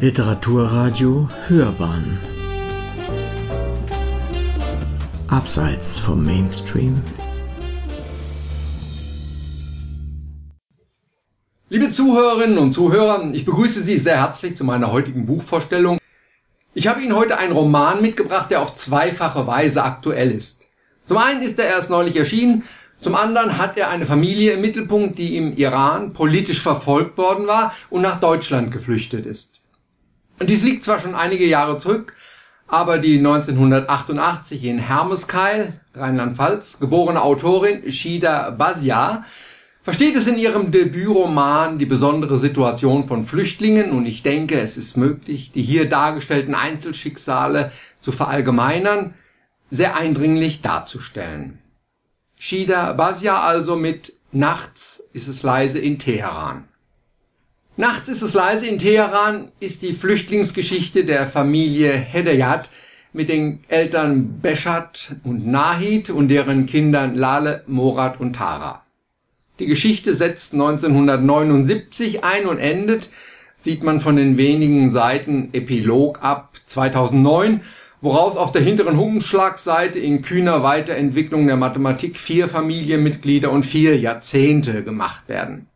Literaturradio Hörbahn Abseits vom Mainstream Liebe Zuhörerinnen und Zuhörer, ich begrüße Sie sehr herzlich zu meiner heutigen Buchvorstellung. Ich habe Ihnen heute einen Roman mitgebracht, der auf zweifache Weise aktuell ist. Zum einen ist er erst neulich erschienen, zum anderen hat er eine Familie im Mittelpunkt, die im Iran politisch verfolgt worden war und nach Deutschland geflüchtet ist. Und dies liegt zwar schon einige Jahre zurück, aber die 1988 in Hermeskeil, Rheinland-Pfalz, geborene Autorin Shida Basia versteht es in ihrem Debütroman die besondere Situation von Flüchtlingen und ich denke, es ist möglich, die hier dargestellten Einzelschicksale zu verallgemeinern, sehr eindringlich darzustellen. Shida Basia also mit Nachts ist es leise in Teheran. Nachts ist es leise in Teheran ist die Flüchtlingsgeschichte der Familie Hedayat mit den Eltern Beshat und Nahid und deren Kindern Lale, Morat und Tara. Die Geschichte setzt 1979 ein und endet, sieht man von den wenigen Seiten Epilog ab 2009, woraus auf der hinteren Umschlagseite in kühner Weiterentwicklung der Mathematik vier Familienmitglieder und vier Jahrzehnte gemacht werden.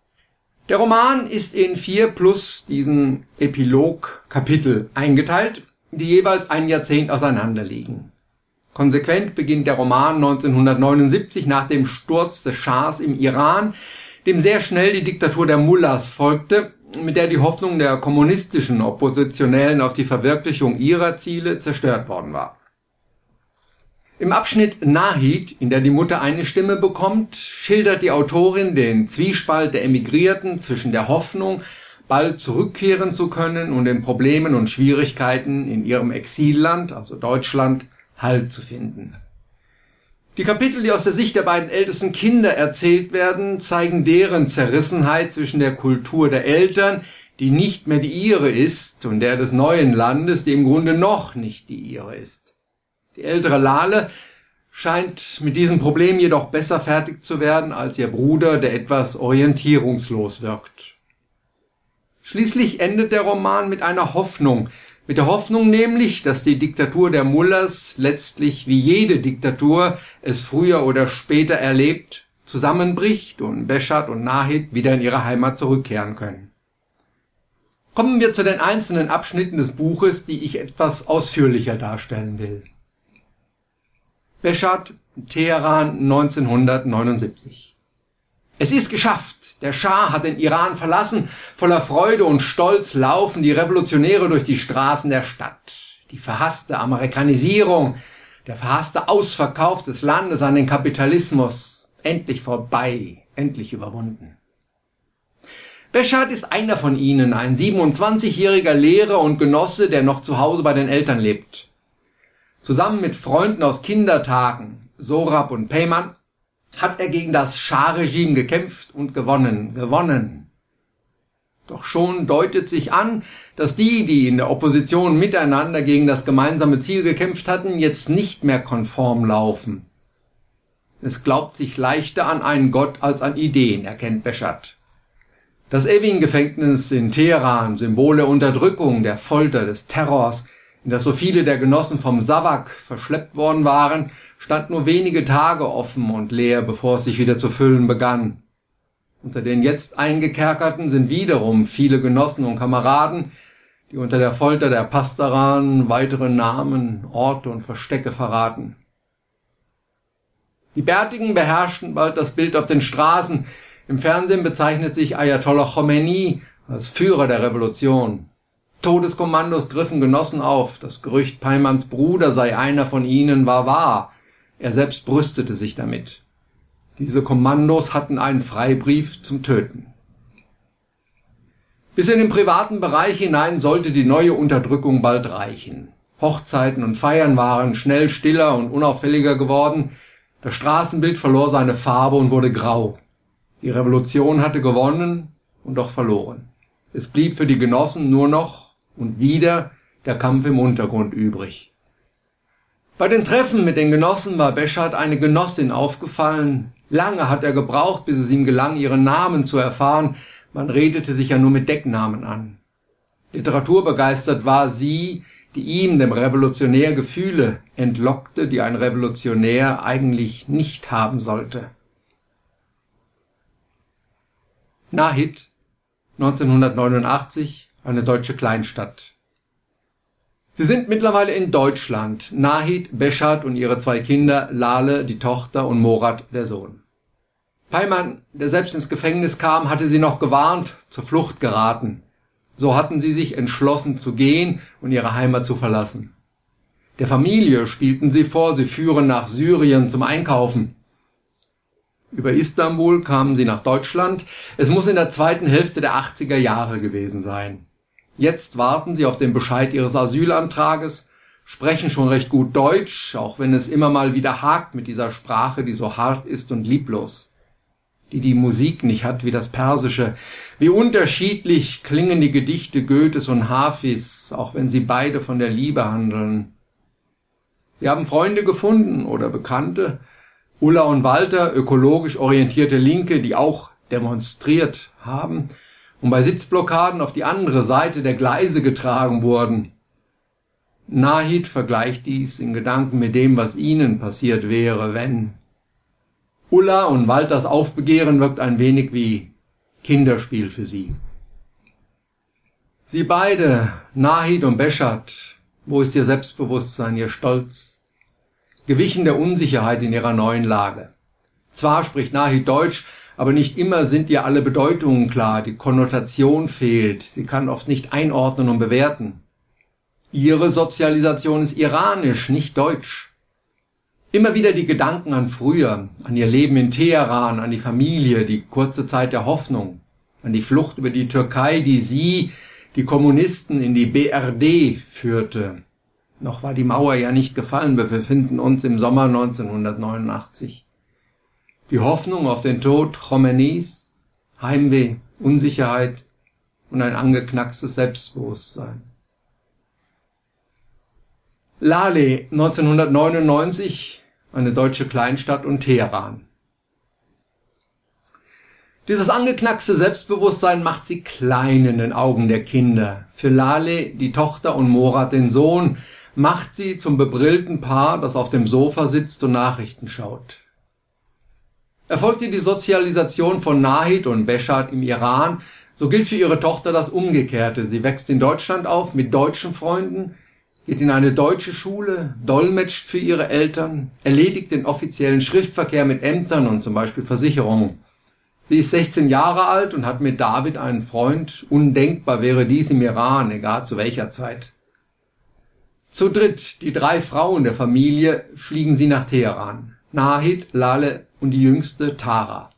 Der Roman ist in vier plus diesen Epilog-Kapitel eingeteilt, die jeweils ein Jahrzehnt auseinanderliegen. Konsequent beginnt der Roman 1979 nach dem Sturz des Schahs im Iran, dem sehr schnell die Diktatur der Mullahs folgte, mit der die Hoffnung der kommunistischen Oppositionellen auf die Verwirklichung ihrer Ziele zerstört worden war. Im Abschnitt Nahid, in der die Mutter eine Stimme bekommt, schildert die Autorin den Zwiespalt der Emigrierten zwischen der Hoffnung, bald zurückkehren zu können und den Problemen und Schwierigkeiten in ihrem Exilland, also Deutschland, Halt zu finden. Die Kapitel, die aus der Sicht der beiden ältesten Kinder erzählt werden, zeigen deren Zerrissenheit zwischen der Kultur der Eltern, die nicht mehr die ihre ist, und der des neuen Landes, die im Grunde noch nicht die ihre ist. Die ältere Lale scheint mit diesem Problem jedoch besser fertig zu werden als ihr Bruder, der etwas orientierungslos wirkt. Schließlich endet der Roman mit einer Hoffnung, mit der Hoffnung nämlich, dass die Diktatur der Mullers letztlich wie jede Diktatur es früher oder später erlebt, zusammenbricht und Beschat und Nahid wieder in ihre Heimat zurückkehren können. Kommen wir zu den einzelnen Abschnitten des Buches, die ich etwas ausführlicher darstellen will. Beschat, Teheran 1979. Es ist geschafft. Der Schah hat den Iran verlassen. Voller Freude und Stolz laufen die Revolutionäre durch die Straßen der Stadt. Die verhasste Amerikanisierung, der verhasste Ausverkauf des Landes an den Kapitalismus. Endlich vorbei, endlich überwunden. Beschat ist einer von ihnen, ein 27-jähriger Lehrer und Genosse, der noch zu Hause bei den Eltern lebt. Zusammen mit Freunden aus Kindertagen, Sorab und Peyman, hat er gegen das Schah-Regime gekämpft und gewonnen, gewonnen. Doch schon deutet sich an, dass die, die in der Opposition miteinander gegen das gemeinsame Ziel gekämpft hatten, jetzt nicht mehr konform laufen. Es glaubt sich leichter an einen Gott als an Ideen, erkennt Beschat. Das Evin-Gefängnis in Teheran, Symbol der Unterdrückung, der Folter, des Terrors, in das so viele der Genossen vom Savak verschleppt worden waren, stand nur wenige Tage offen und leer, bevor es sich wieder zu füllen begann. Unter den jetzt Eingekerkerten sind wiederum viele Genossen und Kameraden, die unter der Folter der Pastoran weitere Namen, Orte und Verstecke verraten. Die Bärtigen beherrschten bald das Bild auf den Straßen. Im Fernsehen bezeichnet sich Ayatollah Khomeini als Führer der Revolution. Todeskommandos griffen Genossen auf. Das Gerücht, Peimans Bruder sei einer von ihnen, war wahr. Er selbst brüstete sich damit. Diese Kommandos hatten einen Freibrief zum Töten. Bis in den privaten Bereich hinein sollte die neue Unterdrückung bald reichen. Hochzeiten und Feiern waren schnell stiller und unauffälliger geworden. Das Straßenbild verlor seine Farbe und wurde grau. Die Revolution hatte gewonnen und doch verloren. Es blieb für die Genossen nur noch und wieder der Kampf im Untergrund übrig. Bei den Treffen mit den Genossen war Beschat eine Genossin aufgefallen. Lange hat er gebraucht, bis es ihm gelang, ihren Namen zu erfahren. Man redete sich ja nur mit Decknamen an. Literaturbegeistert war sie, die ihm, dem Revolutionär, Gefühle entlockte, die ein Revolutionär eigentlich nicht haben sollte. Nahid, 1989, eine deutsche Kleinstadt. Sie sind mittlerweile in Deutschland. Nahid, Beschat und ihre zwei Kinder, Lale, die Tochter und Morat, der Sohn. Peimann, der selbst ins Gefängnis kam, hatte sie noch gewarnt, zur Flucht geraten. So hatten sie sich entschlossen zu gehen und ihre Heimat zu verlassen. Der Familie spielten sie vor, sie führen nach Syrien zum Einkaufen. Über Istanbul kamen sie nach Deutschland. Es muss in der zweiten Hälfte der 80er Jahre gewesen sein. Jetzt warten sie auf den Bescheid ihres Asylantrages, sprechen schon recht gut Deutsch, auch wenn es immer mal wieder hakt mit dieser Sprache, die so hart ist und lieblos die die Musik nicht hat wie das Persische. Wie unterschiedlich klingen die Gedichte Goethes und Hafis, auch wenn sie beide von der Liebe handeln. Sie haben Freunde gefunden oder Bekannte, Ulla und Walter, ökologisch orientierte Linke, die auch demonstriert haben und bei Sitzblockaden auf die andere Seite der Gleise getragen wurden. Nahid vergleicht dies in Gedanken mit dem, was ihnen passiert wäre, wenn Ulla und Walters Aufbegehren wirkt ein wenig wie Kinderspiel für sie. Sie beide, Nahid und Beschat, wo ist ihr Selbstbewusstsein, ihr Stolz? Gewichen der Unsicherheit in ihrer neuen Lage. Zwar spricht Nahid Deutsch, aber nicht immer sind ihr alle Bedeutungen klar, die Konnotation fehlt, sie kann oft nicht einordnen und bewerten. Ihre Sozialisation ist iranisch, nicht deutsch. Immer wieder die Gedanken an früher, an ihr Leben in Teheran, an die Familie, die kurze Zeit der Hoffnung, an die Flucht über die Türkei, die sie, die Kommunisten, in die BRD führte. Noch war die Mauer ja nicht gefallen, wir befinden uns im Sommer 1989. Die Hoffnung auf den Tod Khomeinis, Heimweh, Unsicherheit und ein angeknackstes Selbstbewusstsein. Lale 1999 eine deutsche Kleinstadt und Teheran. Dieses angeknackste Selbstbewusstsein macht sie klein in den Augen der Kinder. Für Lale, die Tochter, und Morat, den Sohn, macht sie zum bebrillten Paar, das auf dem Sofa sitzt und Nachrichten schaut. Erfolgte die Sozialisation von Nahid und Beschat im Iran, so gilt für ihre Tochter das Umgekehrte. Sie wächst in Deutschland auf mit deutschen Freunden, geht in eine deutsche Schule, dolmetscht für ihre Eltern, erledigt den offiziellen Schriftverkehr mit Ämtern und zum Beispiel Versicherungen. Sie ist 16 Jahre alt und hat mit David einen Freund. Undenkbar wäre dies im Iran, egal zu welcher Zeit. Zu dritt, die drei Frauen der Familie, fliegen sie nach Teheran. Nahid, Lale und die jüngste Tara.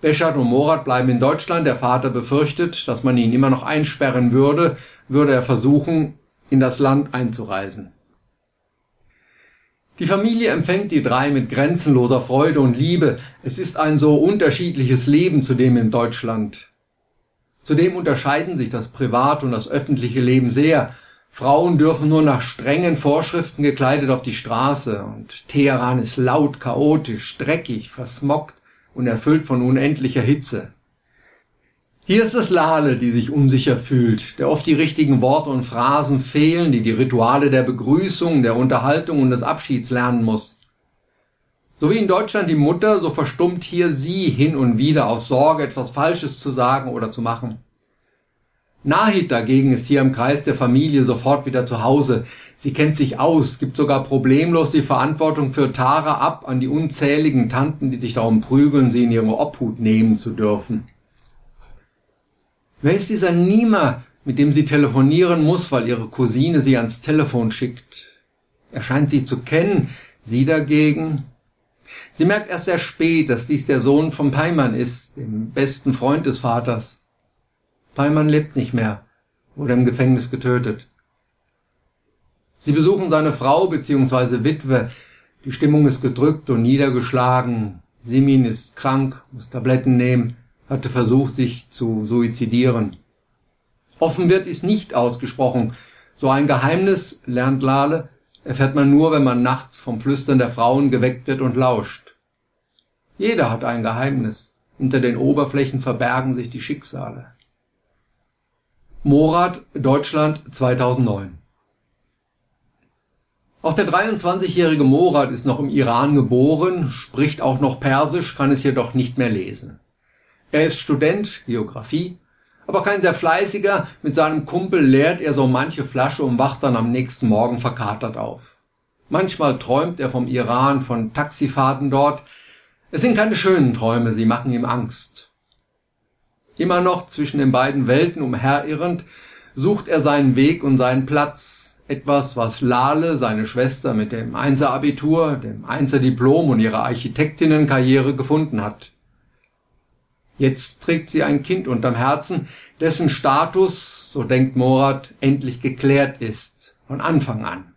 Beschat und Morat bleiben in Deutschland. Der Vater befürchtet, dass man ihn immer noch einsperren würde, würde er versuchen, in das Land einzureisen. Die Familie empfängt die drei mit grenzenloser Freude und Liebe. Es ist ein so unterschiedliches Leben zu dem in Deutschland. Zudem unterscheiden sich das private und das öffentliche Leben sehr. Frauen dürfen nur nach strengen Vorschriften gekleidet auf die Straße und Teheran ist laut, chaotisch, dreckig, versmockt und erfüllt von unendlicher Hitze. Hier ist es Lale, die sich unsicher fühlt, der oft die richtigen Worte und Phrasen fehlen, die die Rituale der Begrüßung, der Unterhaltung und des Abschieds lernen muss. So wie in Deutschland die Mutter, so verstummt hier sie hin und wieder aus Sorge, etwas Falsches zu sagen oder zu machen. Nahid dagegen ist hier im Kreis der Familie sofort wieder zu Hause. Sie kennt sich aus, gibt sogar problemlos die Verantwortung für Tara ab an die unzähligen Tanten, die sich darum prügeln, sie in ihre Obhut nehmen zu dürfen. Wer ist dieser Nima, mit dem sie telefonieren muss, weil ihre Cousine sie ans Telefon schickt? Er scheint sie zu kennen, sie dagegen. Sie merkt erst sehr spät, dass dies der Sohn von Peimann ist, dem besten Freund des Vaters. Peimann lebt nicht mehr, wurde im Gefängnis getötet. Sie besuchen seine Frau bzw. Witwe. Die Stimmung ist gedrückt und niedergeschlagen. Simin ist krank, muss Tabletten nehmen hatte versucht, sich zu suizidieren. Offen wird dies nicht ausgesprochen. So ein Geheimnis, lernt Lale, erfährt man nur, wenn man nachts vom Flüstern der Frauen geweckt wird und lauscht. Jeder hat ein Geheimnis. Hinter den Oberflächen verbergen sich die Schicksale. Morat, Deutschland 2009 Auch der 23-jährige Morat ist noch im Iran geboren, spricht auch noch Persisch, kann es jedoch nicht mehr lesen. Er ist Student, Geographie, aber kein sehr fleißiger, mit seinem Kumpel leert er so manche Flasche und wacht dann am nächsten Morgen verkatert auf. Manchmal träumt er vom Iran, von Taxifahrten dort. Es sind keine schönen Träume, sie machen ihm Angst. Immer noch zwischen den beiden Welten umherirrend, sucht er seinen Weg und seinen Platz, etwas, was Lale, seine Schwester mit dem Einser-Abitur, dem Einser-Diplom und ihrer Architektinnenkarriere gefunden hat. Jetzt trägt sie ein Kind unterm Herzen, dessen Status, so denkt Morat, endlich geklärt ist, von Anfang an.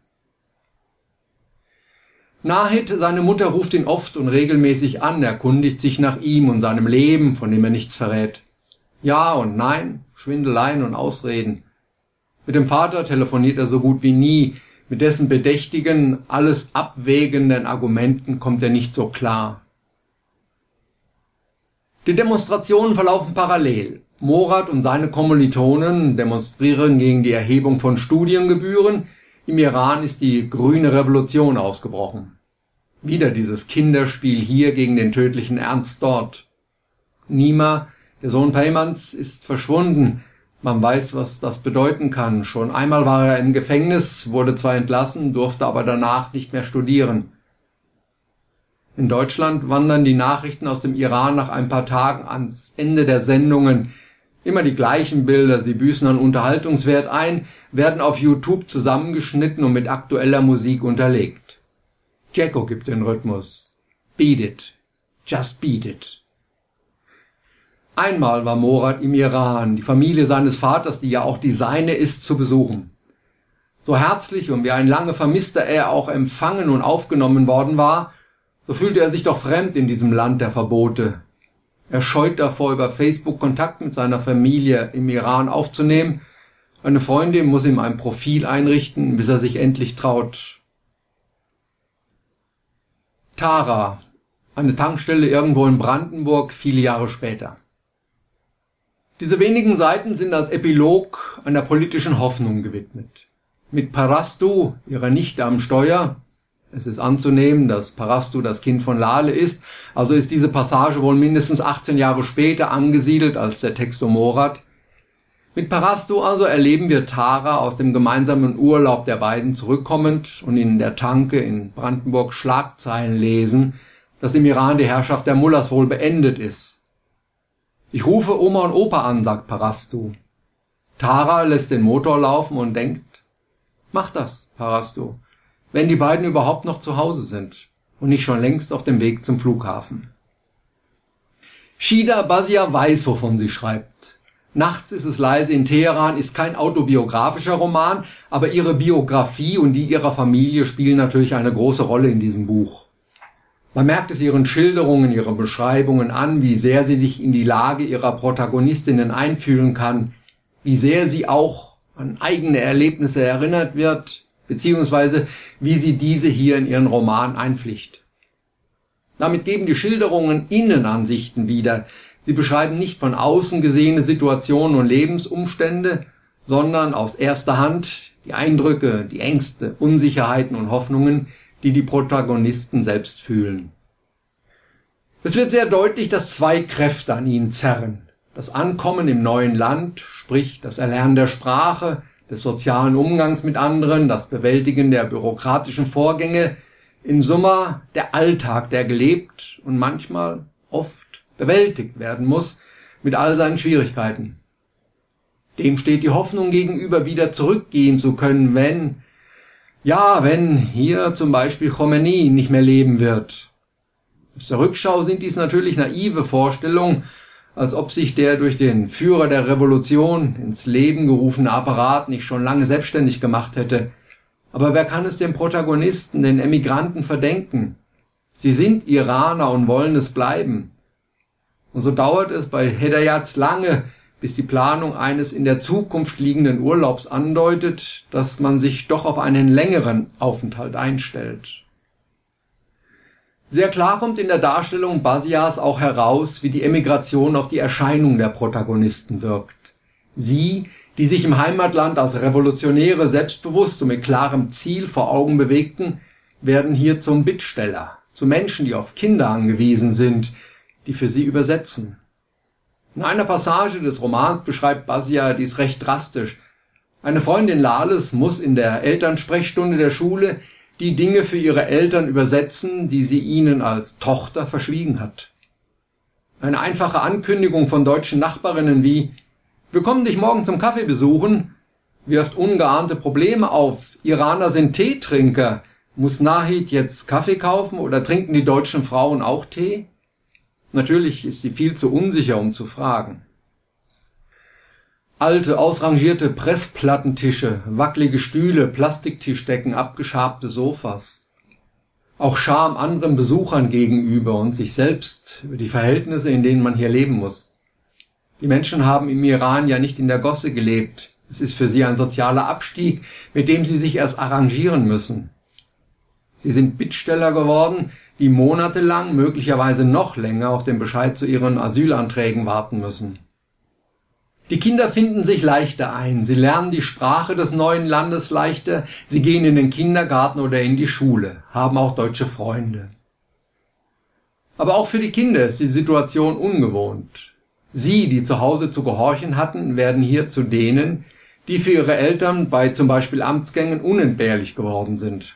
Nahid, seine Mutter, ruft ihn oft und regelmäßig an, erkundigt sich nach ihm und seinem Leben, von dem er nichts verrät. Ja und nein, Schwindeleien und Ausreden. Mit dem Vater telefoniert er so gut wie nie, mit dessen bedächtigen, alles abwägenden Argumenten kommt er nicht so klar. Die Demonstrationen verlaufen parallel. Morat und seine Kommilitonen demonstrieren gegen die Erhebung von Studiengebühren. Im Iran ist die grüne Revolution ausgebrochen. Wieder dieses Kinderspiel hier gegen den tödlichen Ernst dort. Nima der Sohn Peymans ist verschwunden. Man weiß, was das bedeuten kann. Schon einmal war er im Gefängnis, wurde zwar entlassen, durfte aber danach nicht mehr studieren. In Deutschland wandern die Nachrichten aus dem Iran nach ein paar Tagen ans Ende der Sendungen. Immer die gleichen Bilder, sie büßen an Unterhaltungswert ein, werden auf YouTube zusammengeschnitten und mit aktueller Musik unterlegt. Jacko gibt den Rhythmus. Beat it. Just beat it. Einmal war Morat im Iran, die Familie seines Vaters, die ja auch die seine ist, zu besuchen. So herzlich und wie ein lange Vermisster er auch empfangen und aufgenommen worden war, so fühlte er sich doch fremd in diesem Land der Verbote. Er scheut davor, über Facebook Kontakt mit seiner Familie im Iran aufzunehmen. Eine Freundin muss ihm ein Profil einrichten, bis er sich endlich traut. Tara, eine Tankstelle irgendwo in Brandenburg, viele Jahre später. Diese wenigen Seiten sind als Epilog einer politischen Hoffnung gewidmet. Mit Parastu, ihrer Nichte am Steuer, es ist anzunehmen, dass Parastu das Kind von Lale ist, also ist diese Passage wohl mindestens 18 Jahre später angesiedelt als der Text um Morat. Mit Parastu also erleben wir Tara aus dem gemeinsamen Urlaub der beiden zurückkommend und in der Tanke in Brandenburg Schlagzeilen lesen, dass im Iran die Herrschaft der Mullahs wohl beendet ist ich rufe Oma und Opa an, sagt Parastu. Tara lässt den Motor laufen und denkt, mach das, Parastu, wenn die beiden überhaupt noch zu Hause sind und nicht schon längst auf dem Weg zum Flughafen. Shida Basia weiß, wovon sie schreibt. Nachts ist es leise in Teheran ist kein autobiografischer Roman, aber ihre Biografie und die ihrer Familie spielen natürlich eine große Rolle in diesem Buch. Man merkt es ihren Schilderungen, ihren Beschreibungen an, wie sehr sie sich in die Lage ihrer Protagonistinnen einfühlen kann, wie sehr sie auch an eigene Erlebnisse erinnert wird, beziehungsweise wie sie diese hier in ihren Roman einpflicht. Damit geben die Schilderungen Innenansichten wieder. Sie beschreiben nicht von außen gesehene Situationen und Lebensumstände, sondern aus erster Hand die Eindrücke, die Ängste, Unsicherheiten und Hoffnungen, die die Protagonisten selbst fühlen. Es wird sehr deutlich, dass zwei Kräfte an ihnen zerren. Das Ankommen im neuen Land, sprich das Erlernen der Sprache, des sozialen Umgangs mit anderen, das Bewältigen der bürokratischen Vorgänge, in Summa der Alltag, der gelebt und manchmal oft bewältigt werden muss, mit all seinen Schwierigkeiten. Dem steht die Hoffnung gegenüber, wieder zurückgehen zu können, wenn ja, wenn hier zum Beispiel Khomeini nicht mehr leben wird. Aus der Rückschau sind dies natürlich naive Vorstellungen, als ob sich der durch den Führer der Revolution ins Leben gerufene Apparat nicht schon lange selbstständig gemacht hätte. Aber wer kann es den Protagonisten, den Emigranten verdenken? Sie sind Iraner und wollen es bleiben. Und so dauert es bei Hedayat lange, bis die Planung eines in der Zukunft liegenden Urlaubs andeutet, dass man sich doch auf einen längeren Aufenthalt einstellt. Sehr klar kommt in der Darstellung Basias auch heraus, wie die Emigration auf die Erscheinung der Protagonisten wirkt. Sie, die sich im Heimatland als Revolutionäre selbstbewusst und mit klarem Ziel vor Augen bewegten, werden hier zum Bittsteller, zu Menschen, die auf Kinder angewiesen sind, die für sie übersetzen. In einer Passage des Romans beschreibt Basia dies recht drastisch. Eine Freundin Lales muss in der Elternsprechstunde der Schule die Dinge für ihre Eltern übersetzen, die sie ihnen als Tochter verschwiegen hat. Eine einfache Ankündigung von deutschen Nachbarinnen wie Wir kommen dich morgen zum Kaffee besuchen wirft ungeahnte Probleme auf. Iraner sind Teetrinker. Muss Nahid jetzt Kaffee kaufen oder trinken die deutschen Frauen auch Tee? Natürlich ist sie viel zu unsicher, um zu fragen. Alte, ausrangierte Pressplattentische, wackelige Stühle, Plastiktischdecken, abgeschabte Sofas. Auch Scham anderen Besuchern gegenüber und sich selbst über die Verhältnisse, in denen man hier leben muss. Die Menschen haben im Iran ja nicht in der Gosse gelebt. Es ist für sie ein sozialer Abstieg, mit dem sie sich erst arrangieren müssen. Sie sind Bittsteller geworden, die monatelang, möglicherweise noch länger auf den Bescheid zu ihren Asylanträgen warten müssen. Die Kinder finden sich leichter ein, sie lernen die Sprache des neuen Landes leichter, sie gehen in den Kindergarten oder in die Schule, haben auch deutsche Freunde. Aber auch für die Kinder ist die Situation ungewohnt. Sie, die zu Hause zu gehorchen hatten, werden hier zu denen, die für ihre Eltern bei zum Beispiel Amtsgängen unentbehrlich geworden sind.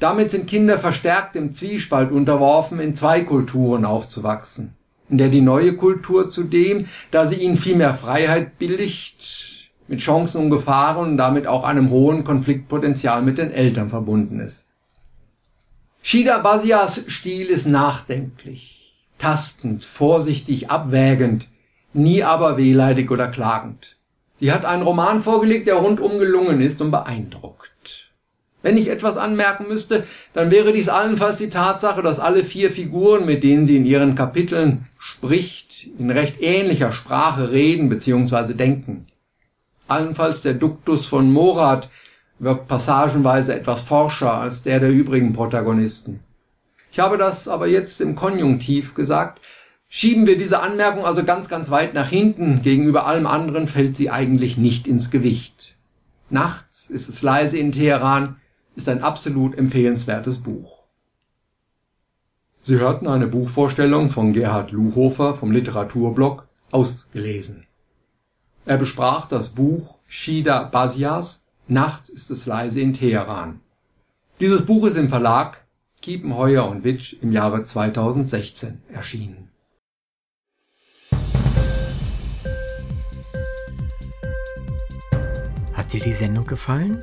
Damit sind Kinder verstärkt dem Zwiespalt unterworfen, in zwei Kulturen aufzuwachsen, in der die neue Kultur zudem, da sie ihnen viel mehr Freiheit billigt, mit Chancen und Gefahren und damit auch einem hohen Konfliktpotenzial mit den Eltern verbunden ist. Shida Basias Stil ist nachdenklich, tastend, vorsichtig, abwägend, nie aber wehleidig oder klagend. Sie hat einen Roman vorgelegt, der rundum gelungen ist und beeindruckt. Wenn ich etwas anmerken müsste, dann wäre dies allenfalls die Tatsache, dass alle vier Figuren, mit denen sie in ihren Kapiteln spricht, in recht ähnlicher Sprache reden bzw. denken. Allenfalls der Duktus von Morat wirkt passagenweise etwas forscher als der der übrigen Protagonisten. Ich habe das aber jetzt im Konjunktiv gesagt. Schieben wir diese Anmerkung also ganz, ganz weit nach hinten, gegenüber allem anderen fällt sie eigentlich nicht ins Gewicht. Nachts ist es leise in Teheran, ist ein absolut empfehlenswertes Buch. Sie hörten eine Buchvorstellung von Gerhard Luhofer vom Literaturblog ausgelesen. Er besprach das Buch Shida Basias Nachts ist es leise in Teheran. Dieses Buch ist im Verlag Kiepenheuer und Witsch im Jahre 2016 erschienen. Hat dir die Sendung gefallen?